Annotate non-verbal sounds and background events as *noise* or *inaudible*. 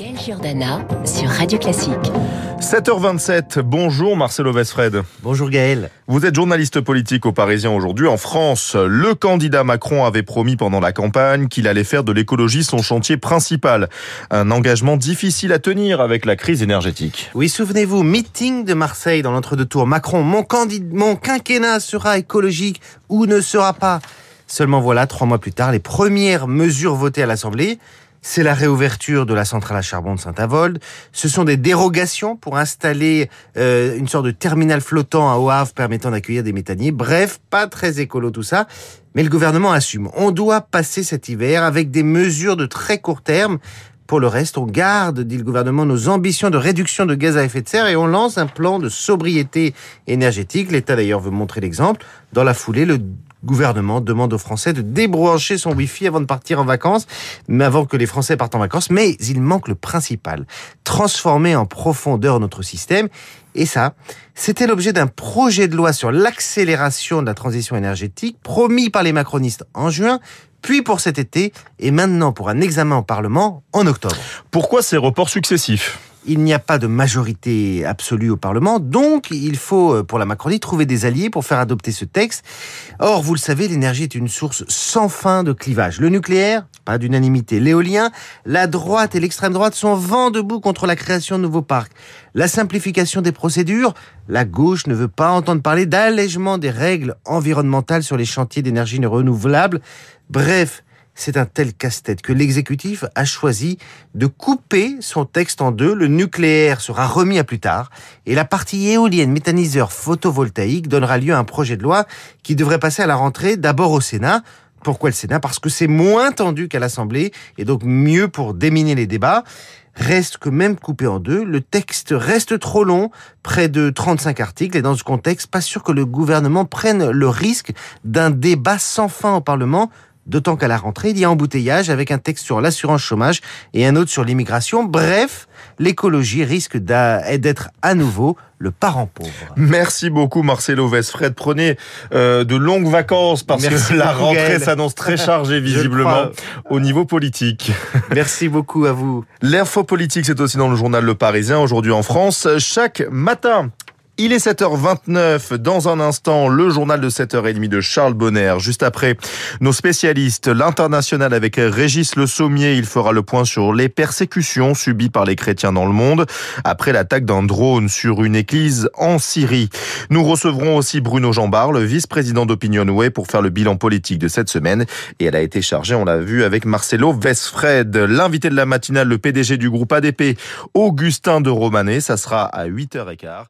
Gaël Giordana sur Radio Classique. 7h27, bonjour Marcelo Vesfred. Bonjour Gaël. Vous êtes journaliste politique au Parisien aujourd'hui. En France, le candidat Macron avait promis pendant la campagne qu'il allait faire de l'écologie son chantier principal. Un engagement difficile à tenir avec la crise énergétique. Oui, souvenez-vous, meeting de Marseille dans l'entre-deux tours. Macron, mon, candidat, mon quinquennat sera écologique ou ne sera pas? Seulement voilà, trois mois plus tard, les premières mesures votées à l'Assemblée c'est la réouverture de la centrale à charbon de Saint-Avold. Ce sont des dérogations pour installer euh, une sorte de terminal flottant à Au Havre permettant d'accueillir des méthaniers. Bref, pas très écolo tout ça. Mais le gouvernement assume. On doit passer cet hiver avec des mesures de très court terme. Pour le reste, on garde, dit le gouvernement, nos ambitions de réduction de gaz à effet de serre et on lance un plan de sobriété énergétique. L'État d'ailleurs veut montrer l'exemple. Dans la foulée, le gouvernement demande aux Français de débrancher son Wi-Fi avant de partir en vacances, mais avant que les Français partent en vacances. Mais il manque le principal, transformer en profondeur notre système. Et ça, c'était l'objet d'un projet de loi sur l'accélération de la transition énergétique promis par les macronistes en juin, puis pour cet été, et maintenant pour un examen au Parlement en octobre. Pourquoi ces reports successifs? Il n'y a pas de majorité absolue au Parlement, donc il faut, euh, pour la Macronie, trouver des alliés pour faire adopter ce texte. Or, vous le savez, l'énergie est une source sans fin de clivage. Le nucléaire, pas d'unanimité. L'éolien, la droite et l'extrême droite sont vent debout contre la création de nouveaux parcs. La simplification des procédures, la gauche ne veut pas entendre parler d'allègement des règles environnementales sur les chantiers d'énergie renouvelable. Bref, c'est un tel casse-tête que l'exécutif a choisi de couper son texte en deux. Le nucléaire sera remis à plus tard et la partie éolienne méthaniseur photovoltaïque donnera lieu à un projet de loi qui devrait passer à la rentrée d'abord au Sénat. Pourquoi le Sénat? Parce que c'est moins tendu qu'à l'Assemblée et donc mieux pour déminer les débats. Reste que même coupé en deux, le texte reste trop long, près de 35 articles, et dans ce contexte, pas sûr que le gouvernement prenne le risque d'un débat sans fin au Parlement D'autant qu'à la rentrée, il y a embouteillage avec un texte sur l'assurance chômage et un autre sur l'immigration. Bref, l'écologie risque d'être à nouveau le parent pauvre. Merci beaucoup Marcelo Vesfred. Prenez euh, de longues vacances parce que la rentrée s'annonce très chargée *laughs* visiblement au niveau politique. *laughs* Merci beaucoup à vous. L'info politique, c'est aussi dans le journal Le Parisien aujourd'hui en France. Chaque matin, il est 7h29. Dans un instant, le journal de 7h30 de Charles Bonner. Juste après, nos spécialistes, l'international avec Régis Le Sommier. Il fera le point sur les persécutions subies par les chrétiens dans le monde après l'attaque d'un drone sur une église en Syrie. Nous recevrons aussi Bruno Jambard, le vice-président d'Opinionway, pour faire le bilan politique de cette semaine. Et elle a été chargée, on l'a vu, avec Marcelo Vesfred. L'invité de la matinale, le PDG du groupe ADP, Augustin de Romanet. Ça sera à 8h15.